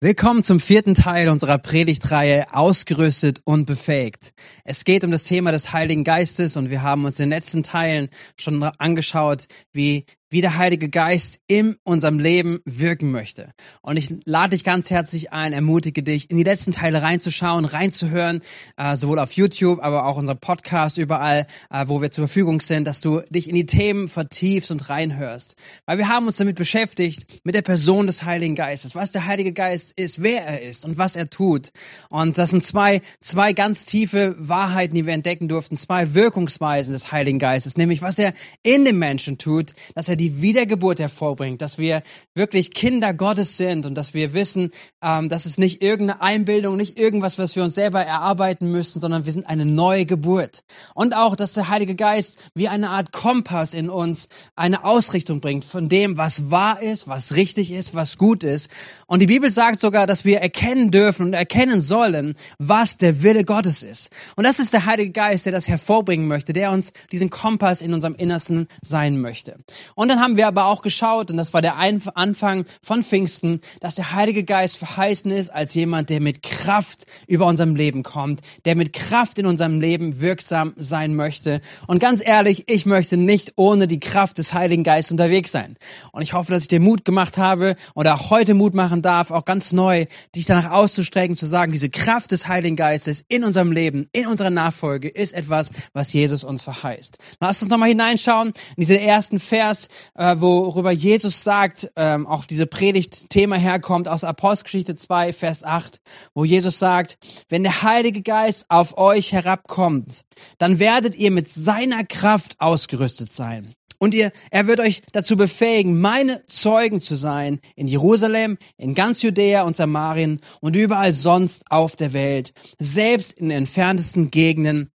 Willkommen zum vierten Teil unserer Predigtreihe Ausgerüstet und befähigt. Es geht um das Thema des Heiligen Geistes und wir haben uns in den letzten Teilen schon angeschaut, wie wie der Heilige Geist in unserem Leben wirken möchte. Und ich lade dich ganz herzlich ein, ermutige dich, in die letzten Teile reinzuschauen, reinzuhören, äh, sowohl auf YouTube, aber auch unser Podcast überall, äh, wo wir zur Verfügung sind, dass du dich in die Themen vertiefst und reinhörst. Weil wir haben uns damit beschäftigt, mit der Person des Heiligen Geistes, was der Heilige Geist ist, wer er ist und was er tut. Und das sind zwei, zwei ganz tiefe Wahrheiten, die wir entdecken durften, zwei Wirkungsweisen des Heiligen Geistes, nämlich was er in dem Menschen tut, dass er die Wiedergeburt hervorbringt, dass wir wirklich Kinder Gottes sind und dass wir wissen, ähm, dass es nicht irgendeine Einbildung, nicht irgendwas, was wir uns selber erarbeiten müssen, sondern wir sind eine neue Geburt. Und auch, dass der Heilige Geist wie eine Art Kompass in uns eine Ausrichtung bringt von dem, was wahr ist, was richtig ist, was gut ist. Und die Bibel sagt sogar, dass wir erkennen dürfen und erkennen sollen, was der Wille Gottes ist. Und das ist der Heilige Geist, der das hervorbringen möchte, der uns diesen Kompass in unserem Innersten sein möchte. Und und dann haben wir aber auch geschaut, und das war der Anfang von Pfingsten, dass der Heilige Geist verheißen ist als jemand, der mit Kraft über unserem Leben kommt, der mit Kraft in unserem Leben wirksam sein möchte. Und ganz ehrlich, ich möchte nicht ohne die Kraft des Heiligen Geistes unterwegs sein. Und ich hoffe, dass ich dir Mut gemacht habe oder auch heute Mut machen darf, auch ganz neu, dich danach auszustrecken, zu sagen, diese Kraft des Heiligen Geistes in unserem Leben, in unserer Nachfolge ist etwas, was Jesus uns verheißt. Lass uns nochmal hineinschauen in diesen ersten Vers, äh, worüber Jesus sagt, ähm, auch diese Predigt-Thema herkommt aus Apostelgeschichte 2, Vers 8, wo Jesus sagt, wenn der Heilige Geist auf euch herabkommt, dann werdet ihr mit seiner Kraft ausgerüstet sein. Und ihr, er wird euch dazu befähigen, meine Zeugen zu sein in Jerusalem, in ganz Judäa und Samarien und überall sonst auf der Welt, selbst in den entferntesten Gegenden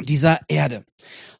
dieser Erde.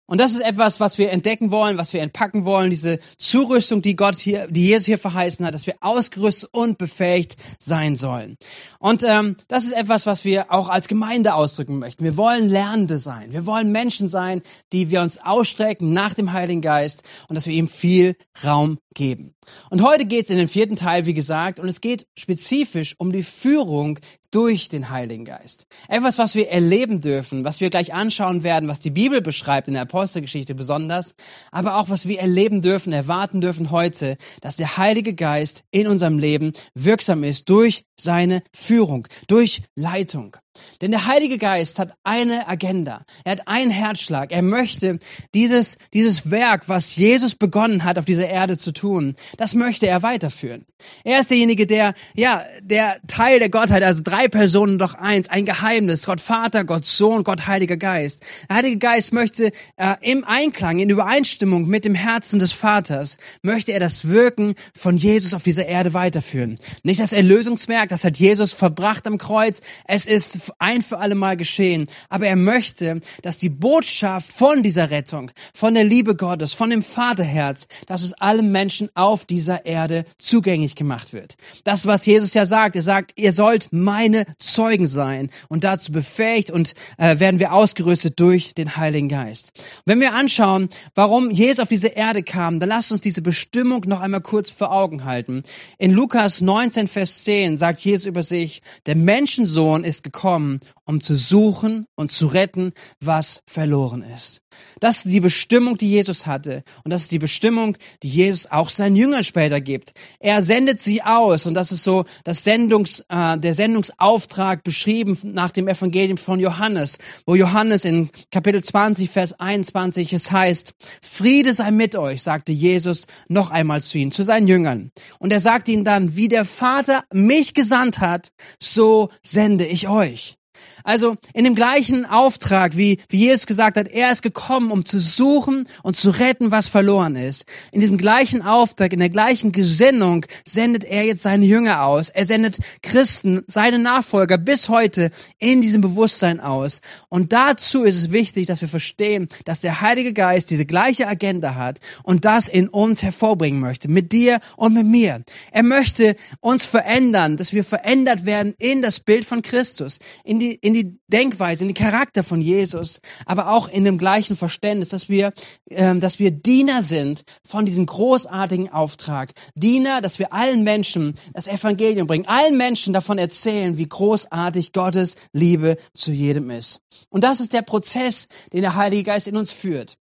Und das ist etwas, was wir entdecken wollen, was wir entpacken wollen, diese Zurüstung, die Gott hier, die Jesus hier verheißen hat, dass wir ausgerüstet und befähigt sein sollen. Und ähm, das ist etwas, was wir auch als Gemeinde ausdrücken möchten. Wir wollen Lernende sein. Wir wollen Menschen sein, die wir uns ausstrecken nach dem Heiligen Geist und dass wir ihm viel Raum geben. Und heute geht's in den vierten Teil, wie gesagt, und es geht spezifisch um die Führung durch den Heiligen Geist. Etwas, was wir erleben dürfen, was wir gleich anschauen werden, was die Bibel beschreibt in der Apostelgeschichte besonders, aber auch was wir erleben dürfen, erwarten dürfen heute, dass der Heilige Geist in unserem Leben wirksam ist durch seine Führung, durch Leitung. Denn der Heilige Geist hat eine Agenda. Er hat einen Herzschlag. Er möchte dieses, dieses Werk, was Jesus begonnen hat, auf dieser Erde zu tun, das möchte er weiterführen. Er ist derjenige, der, ja, der Teil der Gottheit, also drei Personen doch eins, ein Geheimnis, Gott Vater, Gott Sohn, Gott Heiliger Geist. Der Heilige Geist möchte äh, im Einklang, in Übereinstimmung mit dem Herzen des Vaters, möchte er das Wirken von Jesus auf dieser Erde weiterführen. Nicht das Erlösungswerk, das hat Jesus verbracht am Kreuz. Es ist ein für alle Mal geschehen. Aber er möchte, dass die Botschaft von dieser Rettung, von der Liebe Gottes, von dem Vaterherz, dass es allen Menschen auf dieser Erde zugänglich gemacht wird. Das, was Jesus ja sagt, er sagt, ihr sollt meine Zeugen sein. Und dazu befähigt und äh, werden wir ausgerüstet durch den Heiligen Geist. wenn wir anschauen, warum Jesus auf diese Erde kam, dann lasst uns diese Bestimmung noch einmal kurz vor Augen halten. In Lukas 19, Vers 10 sagt Jesus über sich, der Menschensohn ist gekommen, gekommen, um zu suchen und zu retten, was verloren ist. Das ist die Bestimmung, die Jesus hatte. Und das ist die Bestimmung, die Jesus auch seinen Jüngern später gibt. Er sendet sie aus. Und das ist so das Sendungs, äh, der Sendungsauftrag beschrieben nach dem Evangelium von Johannes, wo Johannes in Kapitel 20, Vers 21 es heißt, Friede sei mit euch, sagte Jesus noch einmal zu ihnen, zu seinen Jüngern. Und er sagt ihnen dann, wie der Vater mich gesandt hat, so sende ich euch. Also in dem gleichen Auftrag, wie, wie Jesus gesagt hat, er ist gekommen, um zu suchen und zu retten, was verloren ist. In diesem gleichen Auftrag, in der gleichen Gesinnung sendet er jetzt seine Jünger aus. Er sendet Christen, seine Nachfolger bis heute in diesem Bewusstsein aus. Und dazu ist es wichtig, dass wir verstehen, dass der Heilige Geist diese gleiche Agenda hat und das in uns hervorbringen möchte, mit dir und mit mir. Er möchte uns verändern, dass wir verändert werden in das Bild von Christus, in die, in die Denkweise, in den Charakter von Jesus, aber auch in dem gleichen Verständnis, dass wir, ähm, dass wir Diener sind von diesem großartigen Auftrag. Diener, dass wir allen Menschen das Evangelium bringen, allen Menschen davon erzählen, wie großartig Gottes Liebe zu jedem ist. Und das ist der Prozess, den der Heilige Geist in uns führt.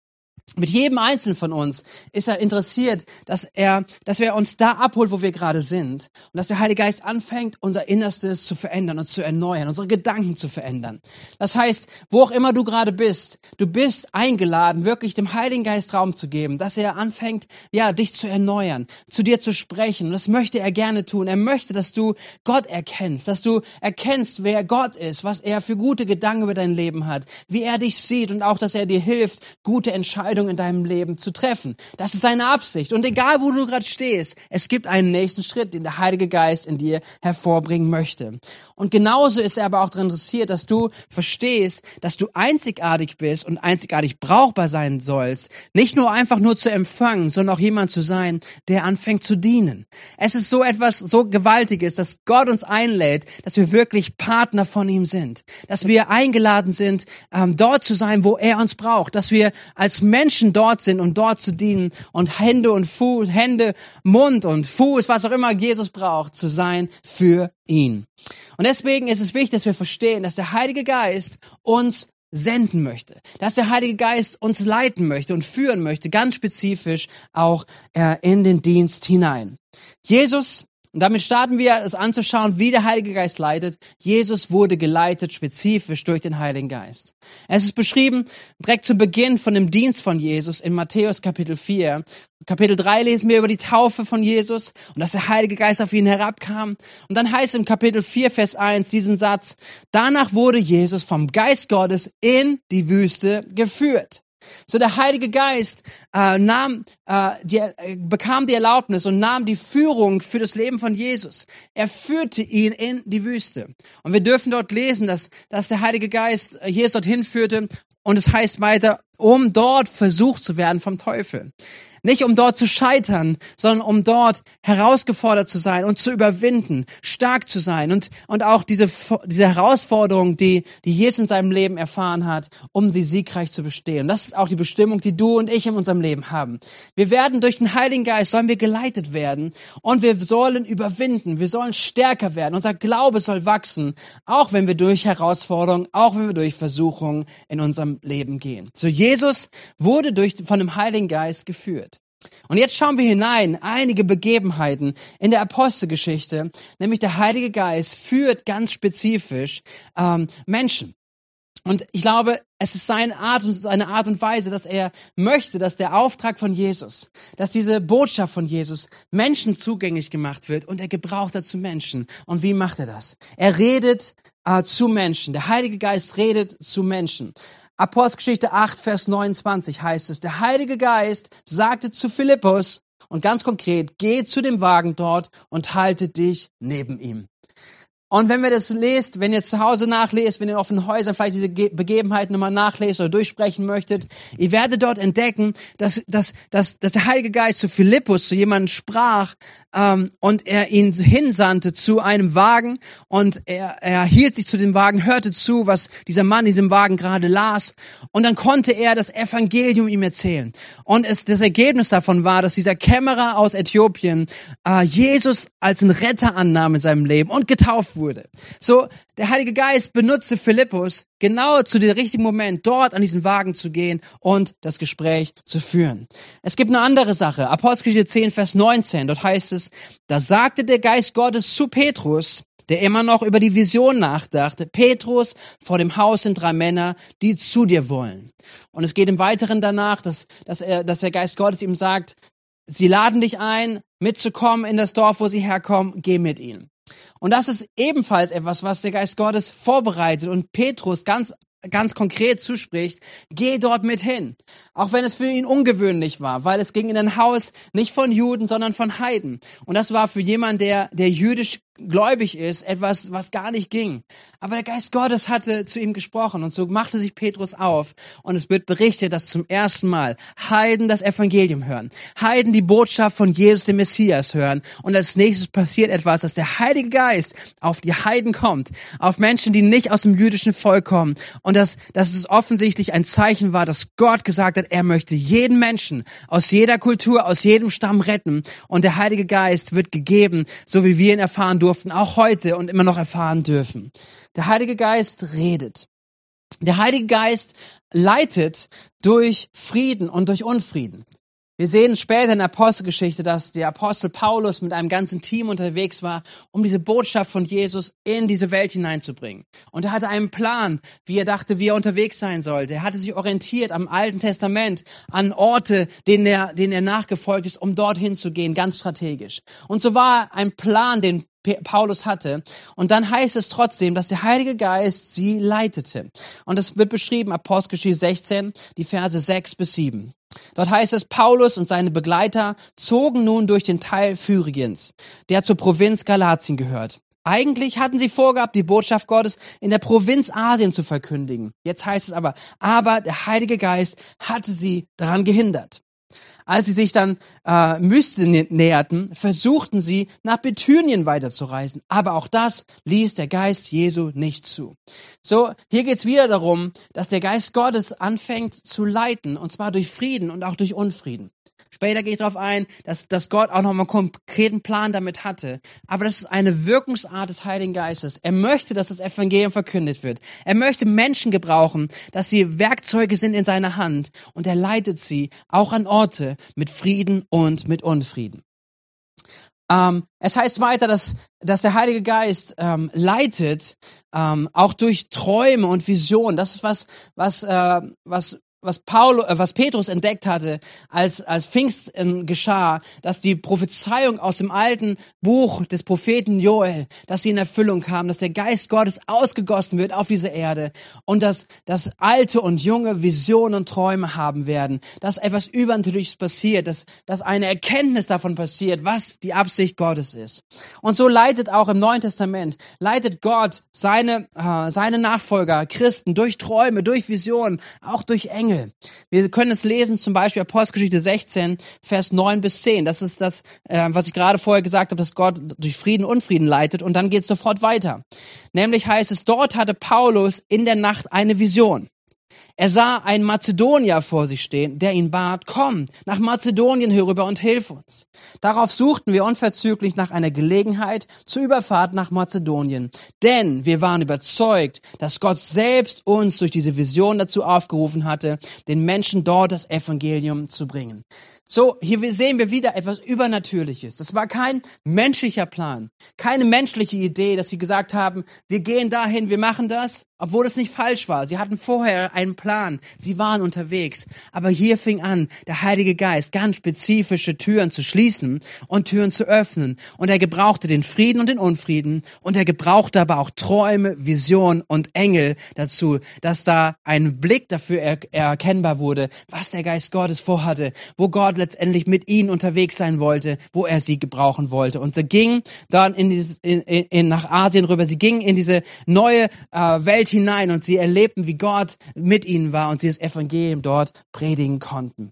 Mit jedem Einzelnen von uns ist er interessiert, dass er, dass er uns da abholt, wo wir gerade sind. Und dass der Heilige Geist anfängt, unser Innerstes zu verändern und zu erneuern, unsere Gedanken zu verändern. Das heißt, wo auch immer du gerade bist, du bist eingeladen, wirklich dem Heiligen Geist Raum zu geben, dass er anfängt, ja, dich zu erneuern, zu dir zu sprechen. Und das möchte er gerne tun. Er möchte, dass du Gott erkennst, dass du erkennst, wer Gott ist, was er für gute Gedanken über dein Leben hat, wie er dich sieht und auch, dass er dir hilft, gute Entscheidungen Entscheidung in deinem Leben zu treffen. Das ist seine Absicht. Und egal, wo du gerade stehst, es gibt einen nächsten Schritt, den der Heilige Geist in dir hervorbringen möchte. Und genauso ist er aber auch daran interessiert, dass du verstehst, dass du einzigartig bist und einzigartig brauchbar sein sollst. Nicht nur einfach nur zu empfangen, sondern auch jemand zu sein, der anfängt zu dienen. Es ist so etwas so Gewaltiges, dass Gott uns einlädt, dass wir wirklich Partner von ihm sind. Dass wir eingeladen sind, ähm, dort zu sein, wo er uns braucht. Dass wir als Menschen Menschen dort sind, um dort zu dienen und Hände und Fuß, Hände, Mund und Fuß, was auch immer Jesus braucht, zu sein für ihn. Und deswegen ist es wichtig, dass wir verstehen, dass der Heilige Geist uns senden möchte, dass der Heilige Geist uns leiten möchte und führen möchte, ganz spezifisch auch äh, in den Dienst hinein. Jesus und damit starten wir es anzuschauen, wie der Heilige Geist leitet. Jesus wurde geleitet spezifisch durch den Heiligen Geist. Es ist beschrieben direkt zu Beginn von dem Dienst von Jesus in Matthäus Kapitel 4. Kapitel 3 lesen wir über die Taufe von Jesus und dass der Heilige Geist auf ihn herabkam. Und dann heißt im Kapitel 4, Vers 1 diesen Satz, danach wurde Jesus vom Geist Gottes in die Wüste geführt. So der Heilige Geist äh, nahm, äh, die, äh, bekam die Erlaubnis und nahm die Führung für das Leben von Jesus. Er führte ihn in die Wüste. Und wir dürfen dort lesen, dass, dass der Heilige Geist äh, Jesus dorthin führte und es heißt weiter, um dort versucht zu werden vom Teufel. Nicht um dort zu scheitern, sondern um dort herausgefordert zu sein und zu überwinden, stark zu sein und, und auch diese, diese Herausforderung, die, die Jesus in seinem Leben erfahren hat, um sie siegreich zu bestehen. das ist auch die Bestimmung, die du und ich in unserem Leben haben. Wir werden durch den Heiligen Geist, sollen wir geleitet werden und wir sollen überwinden, wir sollen stärker werden. Unser Glaube soll wachsen, auch wenn wir durch Herausforderungen, auch wenn wir durch Versuchungen in unserem Leben gehen. So Jesus wurde durch, von dem Heiligen Geist geführt. Und jetzt schauen wir hinein, einige Begebenheiten in der Apostelgeschichte, nämlich der Heilige Geist führt ganz spezifisch ähm, Menschen. Und ich glaube, es ist seine Art und seine Art und Weise, dass er möchte, dass der Auftrag von Jesus, dass diese Botschaft von Jesus Menschen zugänglich gemacht wird und er gebraucht dazu Menschen. Und wie macht er das? Er redet äh, zu Menschen. Der Heilige Geist redet zu Menschen. Apostelgeschichte 8, Vers 29 heißt es, der Heilige Geist sagte zu Philippus, und ganz konkret, geh zu dem Wagen dort und halte dich neben ihm. Und wenn wir das lest, wenn ihr zu Hause nachlest, wenn ihr auf den Häusern vielleicht diese Begebenheiten nochmal nachlest oder durchsprechen möchtet, ihr werdet dort entdecken, dass, dass, dass, dass der Heilige Geist zu Philippus, zu jemandem sprach ähm, und er ihn hinsandte zu einem Wagen und er, er hielt sich zu dem Wagen, hörte zu, was dieser Mann in diesem Wagen gerade las und dann konnte er das Evangelium ihm erzählen. Und es, das Ergebnis davon war, dass dieser Kämmerer aus Äthiopien äh, Jesus als einen Retter annahm in seinem Leben und getauft wurde wurde. So, der Heilige Geist benutzte Philippus genau zu dem richtigen Moment, dort an diesen Wagen zu gehen und das Gespräch zu führen. Es gibt eine andere Sache. Apostelgeschichte 10, Vers 19. Dort heißt es, da sagte der Geist Gottes zu Petrus, der immer noch über die Vision nachdachte, Petrus, vor dem Haus sind drei Männer, die zu dir wollen. Und es geht im Weiteren danach, dass, dass, er, dass der Geist Gottes ihm sagt, sie laden dich ein, mitzukommen in das Dorf, wo sie herkommen, geh mit ihnen. Und das ist ebenfalls etwas, was der Geist Gottes vorbereitet und Petrus ganz ganz konkret zuspricht, geh dort mit hin. Auch wenn es für ihn ungewöhnlich war, weil es ging in ein Haus nicht von Juden, sondern von Heiden. Und das war für jemanden, der, der jüdisch gläubig ist, etwas, was gar nicht ging. Aber der Geist Gottes hatte zu ihm gesprochen und so machte sich Petrus auf und es wird berichtet, dass zum ersten Mal Heiden das Evangelium hören, Heiden die Botschaft von Jesus, dem Messias hören und als nächstes passiert etwas, dass der Heilige Geist auf die Heiden kommt, auf Menschen, die nicht aus dem jüdischen Volk kommen und dass, dass es offensichtlich ein Zeichen war, dass Gott gesagt hat, er möchte jeden Menschen aus jeder Kultur, aus jedem Stamm retten und der Heilige Geist wird gegeben, so wie wir ihn erfahren durften, auch heute und immer noch erfahren dürfen. Der Heilige Geist redet. Der Heilige Geist leitet durch Frieden und durch Unfrieden. Wir sehen später in der Apostelgeschichte, dass der Apostel Paulus mit einem ganzen Team unterwegs war, um diese Botschaft von Jesus in diese Welt hineinzubringen. Und er hatte einen Plan, wie er dachte, wie er unterwegs sein sollte. Er hatte sich orientiert am Alten Testament, an Orte, denen er, denen er nachgefolgt ist, um dorthin zu gehen, ganz strategisch. Und so war ein Plan, den Paulus hatte. Und dann heißt es trotzdem, dass der Heilige Geist sie leitete. Und es wird beschrieben, Apostelgeschichte 16, die Verse 6 bis 7. Dort heißt es, Paulus und seine Begleiter zogen nun durch den Teil Phrygiens, der zur Provinz Galatien gehört. Eigentlich hatten sie vorgehabt, die Botschaft Gottes in der Provinz Asien zu verkündigen. Jetzt heißt es aber, aber der Heilige Geist hatte sie daran gehindert. Als sie sich dann äh, Myste näherten, versuchten sie, nach Bithynien weiterzureisen. Aber auch das ließ der Geist Jesu nicht zu. So, hier geht's wieder darum, dass der Geist Gottes anfängt zu leiten, und zwar durch Frieden und auch durch Unfrieden. Später gehe ich darauf ein, dass, dass Gott auch noch mal einen konkreten Plan damit hatte. Aber das ist eine Wirkungsart des Heiligen Geistes. Er möchte, dass das Evangelium verkündet wird. Er möchte Menschen gebrauchen, dass sie Werkzeuge sind in seiner Hand. Und er leitet sie auch an Orte mit Frieden und mit Unfrieden. Ähm, es heißt weiter, dass, dass der Heilige Geist ähm, leitet, ähm, auch durch Träume und Visionen. Das ist was, was, äh, was was Paul, äh, was Petrus entdeckt hatte, als, als Pfingsten geschah, dass die Prophezeiung aus dem alten Buch des Propheten Joel, dass sie in Erfüllung kam, dass der Geist Gottes ausgegossen wird auf diese Erde und dass, dass alte und junge Visionen und Träume haben werden, dass etwas Übernatürliches passiert, dass, dass eine Erkenntnis davon passiert, was die Absicht Gottes ist. Und so leitet auch im Neuen Testament, leitet Gott seine, äh, seine Nachfolger, Christen, durch Träume, durch Visionen, auch durch Engel, Engel. Wir können es lesen, zum Beispiel Apostelgeschichte 16, Vers 9 bis 10. Das ist das, äh, was ich gerade vorher gesagt habe, dass Gott durch Frieden und Frieden leitet. Und dann geht es sofort weiter. Nämlich heißt es, dort hatte Paulus in der Nacht eine Vision. Er sah einen Mazedonier vor sich stehen, der ihn bat, komm, nach Mazedonien herüber und hilf uns. Darauf suchten wir unverzüglich nach einer Gelegenheit zur Überfahrt nach Mazedonien. Denn wir waren überzeugt, dass Gott selbst uns durch diese Vision dazu aufgerufen hatte, den Menschen dort das Evangelium zu bringen. So, hier sehen wir wieder etwas Übernatürliches. Das war kein menschlicher Plan, keine menschliche Idee, dass sie gesagt haben, wir gehen dahin, wir machen das, obwohl es nicht falsch war. Sie hatten vorher einen Plan, sie waren unterwegs. Aber hier fing an, der Heilige Geist ganz spezifische Türen zu schließen und Türen zu öffnen. Und er gebrauchte den Frieden und den Unfrieden. Und er gebrauchte aber auch Träume, Visionen und Engel dazu, dass da ein Blick dafür er erkennbar wurde, was der Geist Gottes vorhatte, wo Gott letztendlich mit ihnen unterwegs sein wollte, wo er sie gebrauchen wollte. Und sie ging dann in dieses, in, in, nach Asien rüber. Sie ging in diese neue äh, Welt hinein und sie erlebten, wie Gott mit ihnen war und sie das Evangelium dort predigen konnten.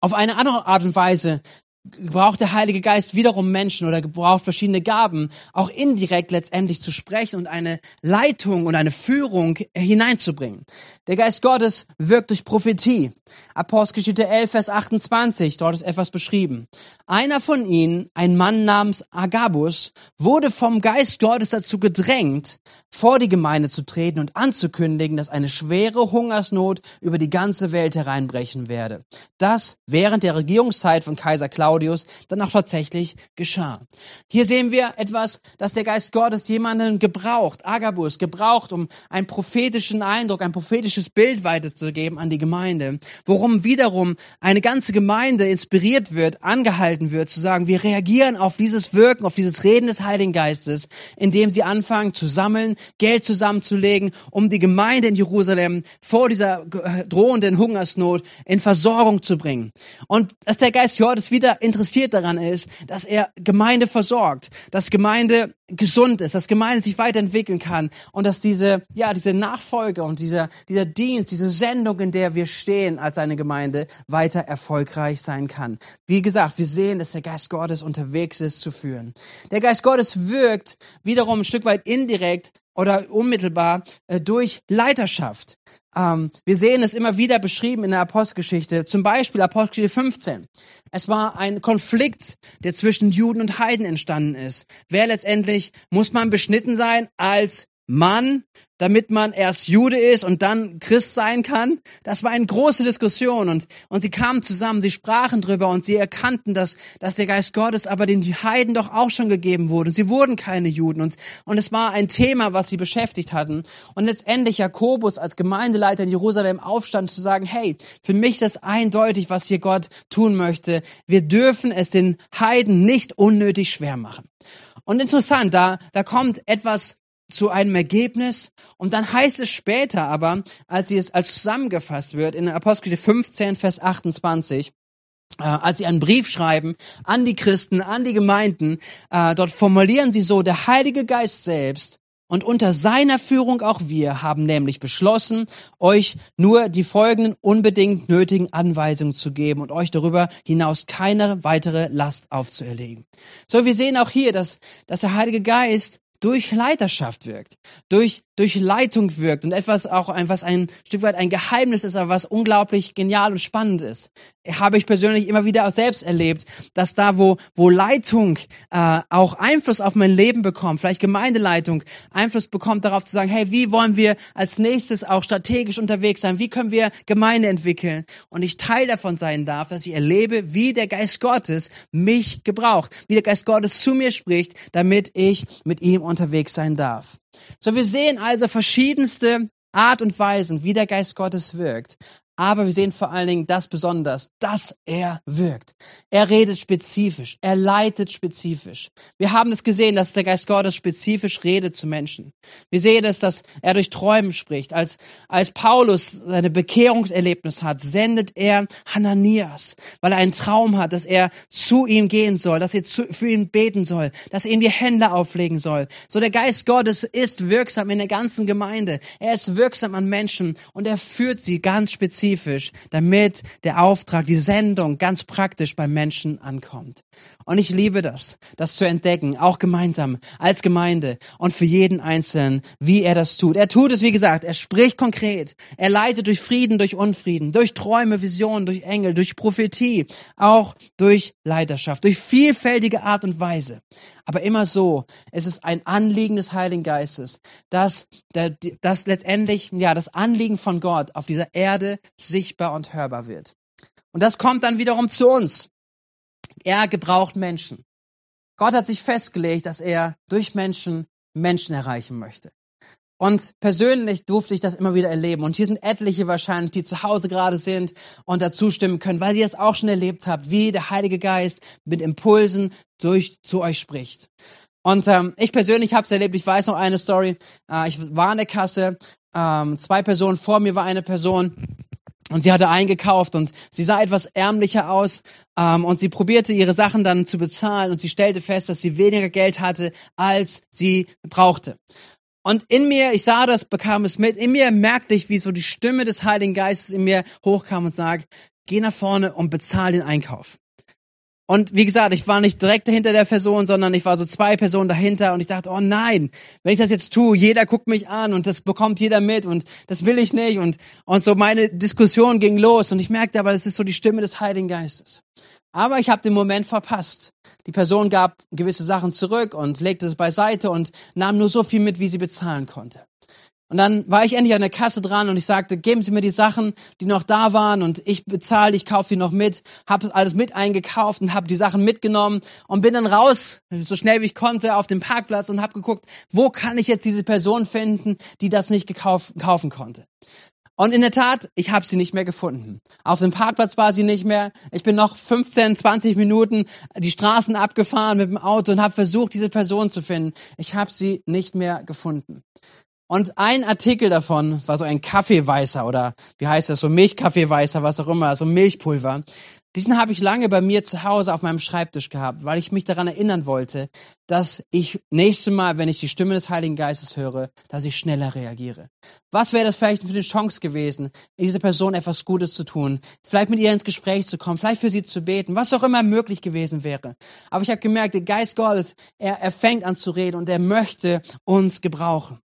Auf eine andere Art und Weise gebraucht der Heilige Geist wiederum Menschen oder gebraucht verschiedene Gaben, auch indirekt letztendlich zu sprechen und eine Leitung und eine Führung hineinzubringen. Der Geist Gottes wirkt durch Prophetie. Apostelgeschichte 11, Vers 28, dort ist etwas beschrieben. Einer von ihnen, ein Mann namens Agabus, wurde vom Geist Gottes dazu gedrängt, vor die Gemeinde zu treten und anzukündigen, dass eine schwere Hungersnot über die ganze Welt hereinbrechen werde. Das während der Regierungszeit von Kaiser Claudius Claudius dann auch tatsächlich geschah. Hier sehen wir etwas, dass der Geist Gottes jemanden gebraucht, Agabus, gebraucht, um einen prophetischen Eindruck, ein prophetisches Bild weiterzugeben an die Gemeinde, worum wiederum eine ganze Gemeinde inspiriert wird, angehalten wird, zu sagen, wir reagieren auf dieses Wirken, auf dieses Reden des Heiligen Geistes, indem sie anfangen zu sammeln, Geld zusammenzulegen, um die Gemeinde in Jerusalem vor dieser drohenden Hungersnot in Versorgung zu bringen. Und dass der Geist Gottes wieder er interessiert daran ist, dass er Gemeinde versorgt, dass Gemeinde gesund ist, dass Gemeinde sich weiterentwickeln kann und dass diese, ja, diese Nachfolge und dieser, dieser Dienst, diese Sendung, in der wir stehen als eine Gemeinde, weiter erfolgreich sein kann. Wie gesagt, wir sehen, dass der Geist Gottes unterwegs ist zu führen. Der Geist Gottes wirkt wiederum ein Stück weit indirekt oder unmittelbar äh, durch Leiterschaft. Ähm, wir sehen es immer wieder beschrieben in der Apostelgeschichte, zum Beispiel Apostelgeschichte 15. Es war ein Konflikt, der zwischen Juden und Heiden entstanden ist. Wer letztendlich, muss man beschnitten sein als Mann damit man erst Jude ist und dann Christ sein kann. Das war eine große Diskussion und, und sie kamen zusammen, sie sprachen drüber und sie erkannten, dass, dass der Geist Gottes aber den Heiden doch auch schon gegeben wurde und sie wurden keine Juden und, und es war ein Thema, was sie beschäftigt hatten. Und letztendlich Jakobus als Gemeindeleiter in Jerusalem aufstand zu sagen, hey, für mich ist das eindeutig, was hier Gott tun möchte. Wir dürfen es den Heiden nicht unnötig schwer machen. Und interessant, da, da kommt etwas zu einem Ergebnis. Und dann heißt es später aber, als sie es als zusammengefasst wird, in Apostel 15, Vers 28, äh, als sie einen Brief schreiben an die Christen, an die Gemeinden, äh, dort formulieren sie so, der Heilige Geist selbst und unter seiner Führung auch wir haben nämlich beschlossen, euch nur die folgenden unbedingt nötigen Anweisungen zu geben und euch darüber hinaus keine weitere Last aufzuerlegen. So, wir sehen auch hier, dass, dass der Heilige Geist durch Leiterschaft wirkt, durch, durch Leitung wirkt und etwas auch, ein, was ein Stück weit ein Geheimnis ist, aber was unglaublich genial und spannend ist. Habe ich persönlich immer wieder auch selbst erlebt, dass da, wo, wo Leitung äh, auch Einfluss auf mein Leben bekommt, vielleicht Gemeindeleitung Einfluss bekommt darauf zu sagen, hey, wie wollen wir als nächstes auch strategisch unterwegs sein? Wie können wir Gemeinde entwickeln? Und ich Teil davon sein darf, dass ich erlebe, wie der Geist Gottes mich gebraucht, wie der Geist Gottes zu mir spricht, damit ich mit ihm unterwegs sein darf. So, wir sehen also verschiedenste Art und Weisen, wie der Geist Gottes wirkt. Aber wir sehen vor allen Dingen das besonders, dass er wirkt. Er redet spezifisch, er leitet spezifisch. Wir haben es gesehen, dass der Geist Gottes spezifisch redet zu Menschen. Wir sehen es, dass er durch Träumen spricht. Als, als Paulus seine Bekehrungserlebnis hat, sendet er Hananias, weil er einen Traum hat, dass er zu ihm gehen soll, dass er zu, für ihn beten soll, dass er ihm die Hände auflegen soll. So der Geist Gottes ist wirksam in der ganzen Gemeinde. Er ist wirksam an Menschen und er führt sie ganz spezifisch spezifisch, damit der Auftrag, die Sendung ganz praktisch beim Menschen ankommt. Und ich liebe das, das zu entdecken, auch gemeinsam als Gemeinde und für jeden Einzelnen, wie er das tut. Er tut es, wie gesagt, er spricht konkret. Er leitet durch Frieden, durch Unfrieden, durch Träume, Visionen, durch Engel, durch Prophetie, auch durch Leiterschaft, durch vielfältige Art und Weise. Aber immer so, es ist ein Anliegen des Heiligen Geistes, dass, dass letztendlich, ja, das Anliegen von Gott auf dieser Erde sichtbar und hörbar wird. Und das kommt dann wiederum zu uns. Er gebraucht Menschen. Gott hat sich festgelegt, dass er durch Menschen Menschen erreichen möchte. Und persönlich durfte ich das immer wieder erleben. Und hier sind etliche wahrscheinlich, die zu Hause gerade sind und dazu stimmen können, weil ihr es auch schon erlebt habt, wie der Heilige Geist mit Impulsen durch zu euch spricht. Und ähm, ich persönlich habe es erlebt. Ich weiß noch eine Story. Äh, ich war in der Kasse. Ähm, zwei Personen vor mir war eine Person, und sie hatte eingekauft und sie sah etwas ärmlicher aus ähm, und sie probierte ihre Sachen dann zu bezahlen und sie stellte fest, dass sie weniger Geld hatte, als sie brauchte. Und in mir, ich sah das, bekam es mit, in mir merkte ich, wie so die Stimme des Heiligen Geistes in mir hochkam und sagt, geh nach vorne und bezahl den Einkauf. Und wie gesagt, ich war nicht direkt hinter der Person, sondern ich war so zwei Personen dahinter und ich dachte, oh nein, wenn ich das jetzt tue, jeder guckt mich an und das bekommt jeder mit und das will ich nicht und, und so meine Diskussion ging los und ich merkte aber, das ist so die Stimme des Heiligen Geistes. Aber ich habe den Moment verpasst. Die Person gab gewisse Sachen zurück und legte es beiseite und nahm nur so viel mit, wie sie bezahlen konnte. Und dann war ich endlich an der Kasse dran und ich sagte, geben Sie mir die Sachen, die noch da waren und ich bezahle, ich kaufe die noch mit, habe alles mit eingekauft und habe die Sachen mitgenommen und bin dann raus, so schnell wie ich konnte, auf dem Parkplatz und habe geguckt, wo kann ich jetzt diese Person finden, die das nicht gekauft, kaufen konnte. Und in der Tat, ich habe sie nicht mehr gefunden. Auf dem Parkplatz war sie nicht mehr. Ich bin noch 15, 20 Minuten die Straßen abgefahren mit dem Auto und habe versucht, diese Person zu finden. Ich habe sie nicht mehr gefunden. Und ein Artikel davon war so ein Kaffeeweißer oder wie heißt das, so Milchkaffeeweißer, was auch immer, so Milchpulver. Diesen habe ich lange bei mir zu Hause auf meinem Schreibtisch gehabt, weil ich mich daran erinnern wollte, dass ich nächstes Mal, wenn ich die Stimme des Heiligen Geistes höre, dass ich schneller reagiere. Was wäre das vielleicht für eine Chance gewesen, dieser Person etwas Gutes zu tun, vielleicht mit ihr ins Gespräch zu kommen, vielleicht für sie zu beten, was auch immer möglich gewesen wäre. Aber ich habe gemerkt, der Geist Gottes, er, er fängt an zu reden und er möchte uns gebrauchen.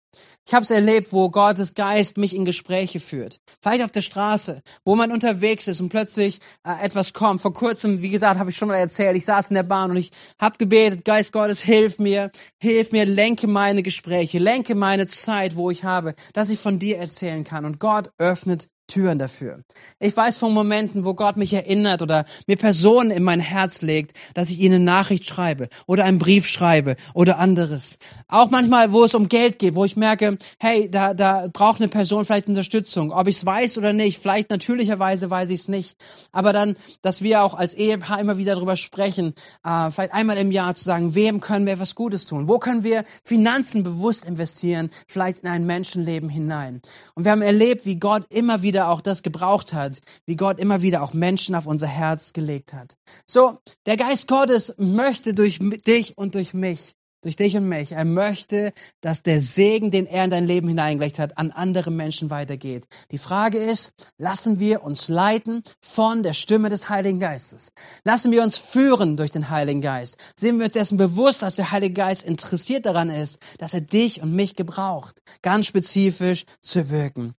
Ich habe es erlebt, wo Gottes Geist mich in Gespräche führt. Vielleicht auf der Straße, wo man unterwegs ist und plötzlich äh, etwas kommt. Vor kurzem, wie gesagt, habe ich schon mal erzählt, ich saß in der Bahn und ich habe gebetet, Geist Gottes, hilf mir, hilf mir, lenke meine Gespräche, lenke meine Zeit, wo ich habe, dass ich von dir erzählen kann. Und Gott öffnet Türen dafür. Ich weiß von Momenten, wo Gott mich erinnert oder mir Personen in mein Herz legt, dass ich ihnen eine Nachricht schreibe oder einen Brief schreibe oder anderes. Auch manchmal, wo es um Geld geht, wo ich merke, hey, da, da braucht eine Person vielleicht Unterstützung. Ob ich es weiß oder nicht, vielleicht natürlicherweise weiß ich es nicht. Aber dann, dass wir auch als Ehepaar immer wieder darüber sprechen, äh, vielleicht einmal im Jahr zu sagen, wem können wir etwas Gutes tun? Wo können wir Finanzen bewusst investieren, vielleicht in ein Menschenleben hinein? Und wir haben erlebt, wie Gott immer wieder wieder auch das gebraucht hat, wie Gott immer wieder auch Menschen auf unser Herz gelegt hat. So, der Geist Gottes möchte durch dich und durch mich, durch dich und mich, er möchte, dass der Segen, den er in dein Leben hineingelegt hat, an andere Menschen weitergeht. Die Frage ist, lassen wir uns leiten von der Stimme des Heiligen Geistes? Lassen wir uns führen durch den Heiligen Geist? Sehen wir uns dessen bewusst, dass der Heilige Geist interessiert daran ist, dass er dich und mich gebraucht, ganz spezifisch zu wirken.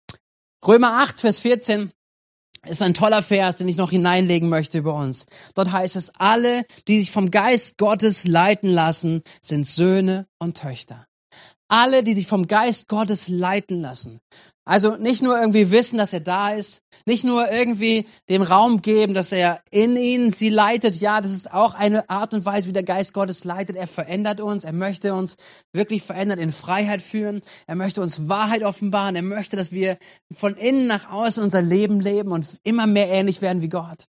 Römer 8, Vers 14 ist ein toller Vers, den ich noch hineinlegen möchte über uns. Dort heißt es, alle, die sich vom Geist Gottes leiten lassen, sind Söhne und Töchter. Alle, die sich vom Geist Gottes leiten lassen. Also nicht nur irgendwie wissen, dass er da ist, nicht nur irgendwie den Raum geben, dass er in ihnen sie leitet. Ja, das ist auch eine Art und Weise, wie der Geist Gottes leitet. Er verändert uns, er möchte uns wirklich verändern, in Freiheit führen. Er möchte uns Wahrheit offenbaren. Er möchte, dass wir von innen nach außen unser Leben leben und immer mehr ähnlich werden wie Gott.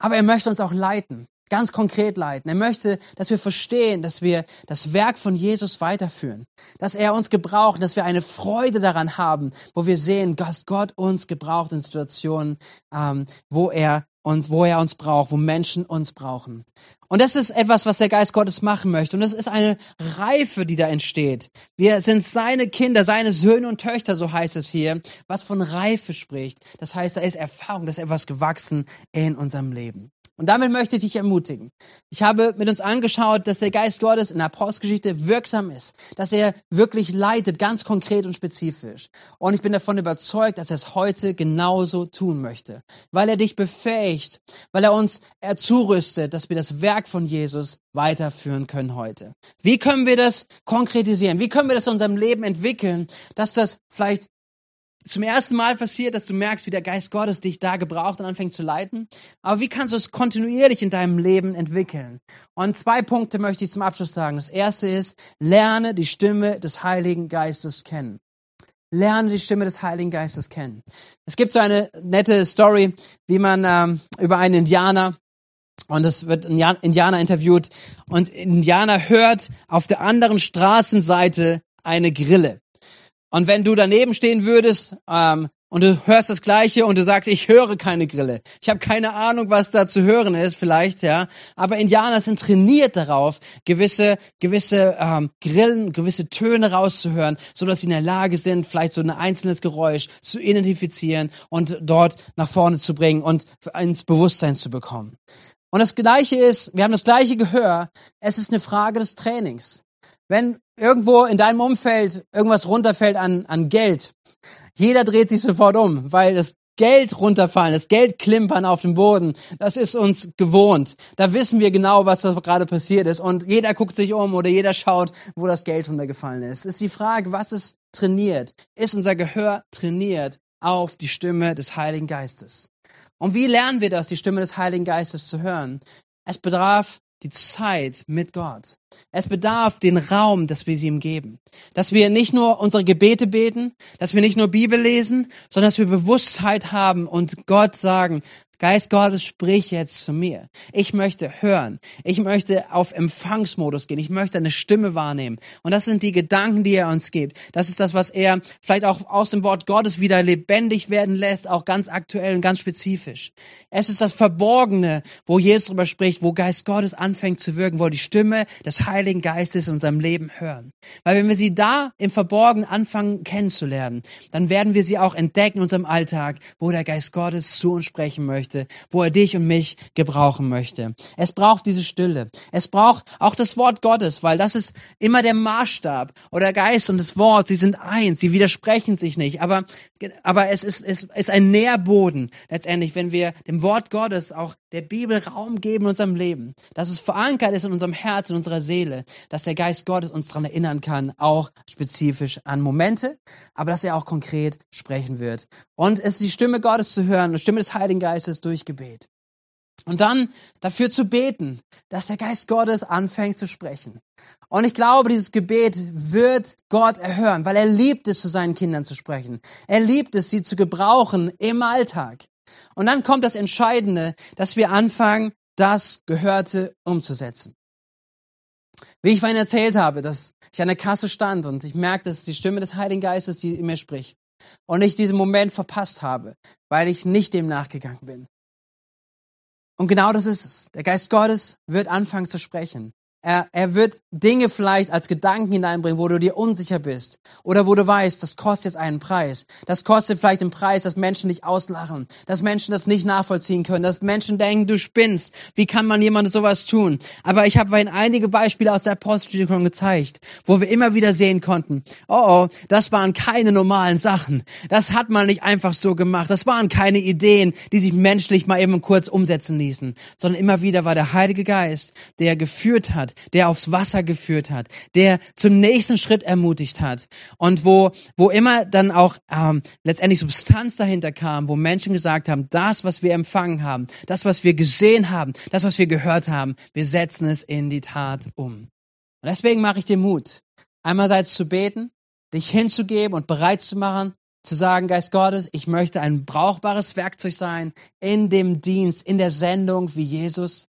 Aber er möchte uns auch leiten ganz konkret leiten. Er möchte, dass wir verstehen, dass wir das Werk von Jesus weiterführen, dass er uns gebraucht, dass wir eine Freude daran haben, wo wir sehen, dass Gott uns gebraucht in Situationen, ähm, wo er uns, wo er uns braucht, wo Menschen uns brauchen. Und das ist etwas, was der Geist Gottes machen möchte. Und das ist eine Reife, die da entsteht. Wir sind seine Kinder, seine Söhne und Töchter, so heißt es hier, was von Reife spricht. Das heißt, da ist Erfahrung, da ist etwas gewachsen in unserem Leben. Und damit möchte ich dich ermutigen. Ich habe mit uns angeschaut, dass der Geist Gottes in der Apostelgeschichte wirksam ist, dass er wirklich leitet, ganz konkret und spezifisch. Und ich bin davon überzeugt, dass er es heute genauso tun möchte, weil er dich befähigt, weil er uns zurüstet, dass wir das Werk von Jesus weiterführen können heute. Wie können wir das konkretisieren? Wie können wir das in unserem Leben entwickeln, dass das vielleicht zum ersten Mal passiert, dass du merkst, wie der Geist Gottes dich da gebraucht und anfängt zu leiten. Aber wie kannst du es kontinuierlich in deinem Leben entwickeln? Und zwei Punkte möchte ich zum Abschluss sagen. Das erste ist, lerne die Stimme des Heiligen Geistes kennen. Lerne die Stimme des Heiligen Geistes kennen. Es gibt so eine nette Story, wie man ähm, über einen Indianer und es wird ein Indianer interviewt und Indianer hört auf der anderen Straßenseite eine Grille. Und wenn du daneben stehen würdest ähm, und du hörst das Gleiche und du sagst, ich höre keine Grille, ich habe keine Ahnung, was da zu hören ist, vielleicht, ja. Aber Indianer sind trainiert darauf, gewisse gewisse ähm, Grillen, gewisse Töne rauszuhören, so dass sie in der Lage sind, vielleicht so ein einzelnes Geräusch zu identifizieren und dort nach vorne zu bringen und ins Bewusstsein zu bekommen. Und das Gleiche ist, wir haben das gleiche Gehör. Es ist eine Frage des Trainings. Wenn irgendwo in deinem Umfeld irgendwas runterfällt an, an Geld, jeder dreht sich sofort um, weil das Geld runterfallen, das Geld klimpern auf dem Boden, das ist uns gewohnt. Da wissen wir genau, was da gerade passiert ist. Und jeder guckt sich um oder jeder schaut, wo das Geld runtergefallen ist. Ist die Frage, was ist trainiert? Ist unser Gehör trainiert auf die Stimme des Heiligen Geistes? Und wie lernen wir das, die Stimme des Heiligen Geistes zu hören? Es bedarf die Zeit mit Gott. Es bedarf den Raum, dass wir sie ihm geben. Dass wir nicht nur unsere Gebete beten, dass wir nicht nur Bibel lesen, sondern dass wir Bewusstheit haben und Gott sagen, Geist Gottes, sprich jetzt zu mir. Ich möchte hören. Ich möchte auf Empfangsmodus gehen. Ich möchte eine Stimme wahrnehmen. Und das sind die Gedanken, die er uns gibt. Das ist das, was er vielleicht auch aus dem Wort Gottes wieder lebendig werden lässt, auch ganz aktuell und ganz spezifisch. Es ist das Verborgene, wo Jesus darüber spricht, wo Geist Gottes anfängt zu wirken, wo die Stimme des Heiligen Geistes in unserem Leben hören. Weil wenn wir sie da im Verborgenen anfangen kennenzulernen, dann werden wir sie auch entdecken in unserem Alltag, wo der Geist Gottes zu uns sprechen möchte, wo er dich und mich gebrauchen möchte. Es braucht diese Stille. Es braucht auch das Wort Gottes, weil das ist immer der Maßstab. Oder Geist und das Wort, sie sind eins, sie widersprechen sich nicht. Aber, aber es ist, es ist ein Nährboden letztendlich, wenn wir dem Wort Gottes auch der Bibel Raum geben in unserem Leben, dass es verankert ist in unserem Herz, in unserer Seele, dass der Geist Gottes uns daran erinnern kann, auch spezifisch an Momente, aber dass er auch konkret sprechen wird. Und es ist die Stimme Gottes zu hören, die Stimme des Heiligen Geistes durch Gebet. Und dann dafür zu beten, dass der Geist Gottes anfängt zu sprechen. Und ich glaube, dieses Gebet wird Gott erhören, weil er liebt es, zu seinen Kindern zu sprechen. Er liebt es, sie zu gebrauchen im Alltag. Und dann kommt das Entscheidende, dass wir anfangen, das Gehörte umzusetzen. Wie ich vorhin erzählt habe, dass ich an der Kasse stand und ich merkte, dass die Stimme des Heiligen Geistes, die in mir spricht. Und ich diesen Moment verpasst habe, weil ich nicht dem nachgegangen bin. Und genau das ist es. Der Geist Gottes wird anfangen zu sprechen. Er, er wird Dinge vielleicht als Gedanken hineinbringen, wo du dir unsicher bist oder wo du weißt, das kostet jetzt einen Preis. Das kostet vielleicht den Preis, dass Menschen dich auslachen, dass Menschen das nicht nachvollziehen können, dass Menschen denken, du spinnst. Wie kann man jemandem sowas tun? Aber ich habe vorhin einige Beispiele aus der Apostelgeschichte gezeigt, wo wir immer wieder sehen konnten, oh oh, das waren keine normalen Sachen. Das hat man nicht einfach so gemacht. Das waren keine Ideen, die sich menschlich mal eben kurz umsetzen ließen, sondern immer wieder war der Heilige Geist, der geführt hat, hat, der aufs Wasser geführt hat, der zum nächsten Schritt ermutigt hat und wo, wo immer dann auch ähm, letztendlich Substanz dahinter kam, wo Menschen gesagt haben, das, was wir empfangen haben, das, was wir gesehen haben, das, was wir gehört haben, wir setzen es in die Tat um. Und deswegen mache ich dir Mut, einmalseits zu beten, dich hinzugeben und bereit zu machen, zu sagen, Geist Gottes, ich möchte ein brauchbares Werkzeug sein in dem Dienst, in der Sendung wie Jesus.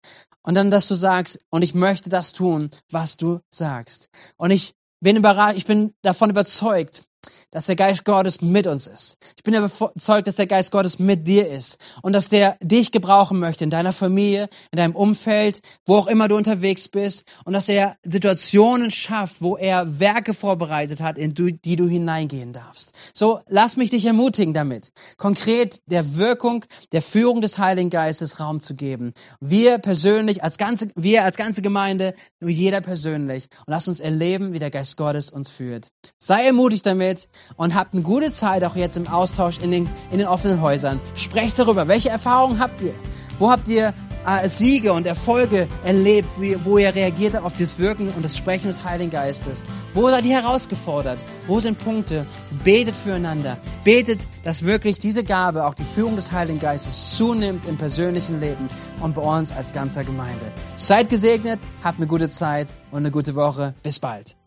Und dann, dass du sagst, und ich möchte das tun, was du sagst. Und ich bin überrascht, ich bin davon überzeugt, dass der Geist Gottes mit uns ist. Ich bin überzeugt, dass der Geist Gottes mit dir ist und dass der dich gebrauchen möchte in deiner Familie, in deinem Umfeld, wo auch immer du unterwegs bist und dass er Situationen schafft, wo er Werke vorbereitet hat, in die du hineingehen darfst. So, lass mich dich ermutigen damit, konkret der Wirkung, der Führung des Heiligen Geistes Raum zu geben. Wir persönlich, als ganze, wir als ganze Gemeinde, nur jeder persönlich und lass uns erleben, wie der Geist Gottes uns führt. Sei ermutigt damit und habt eine gute Zeit auch jetzt im Austausch in den, in den offenen Häusern. Sprecht darüber. Welche Erfahrungen habt ihr? Wo habt ihr äh, Siege und Erfolge erlebt, wie, wo ihr reagiert habt auf das Wirken und das Sprechen des Heiligen Geistes? Wo seid ihr herausgefordert? Wo sind Punkte? Betet füreinander. Betet, dass wirklich diese Gabe, auch die Führung des Heiligen Geistes, zunimmt im persönlichen Leben und bei uns als ganzer Gemeinde. Seid gesegnet, habt eine gute Zeit und eine gute Woche. Bis bald.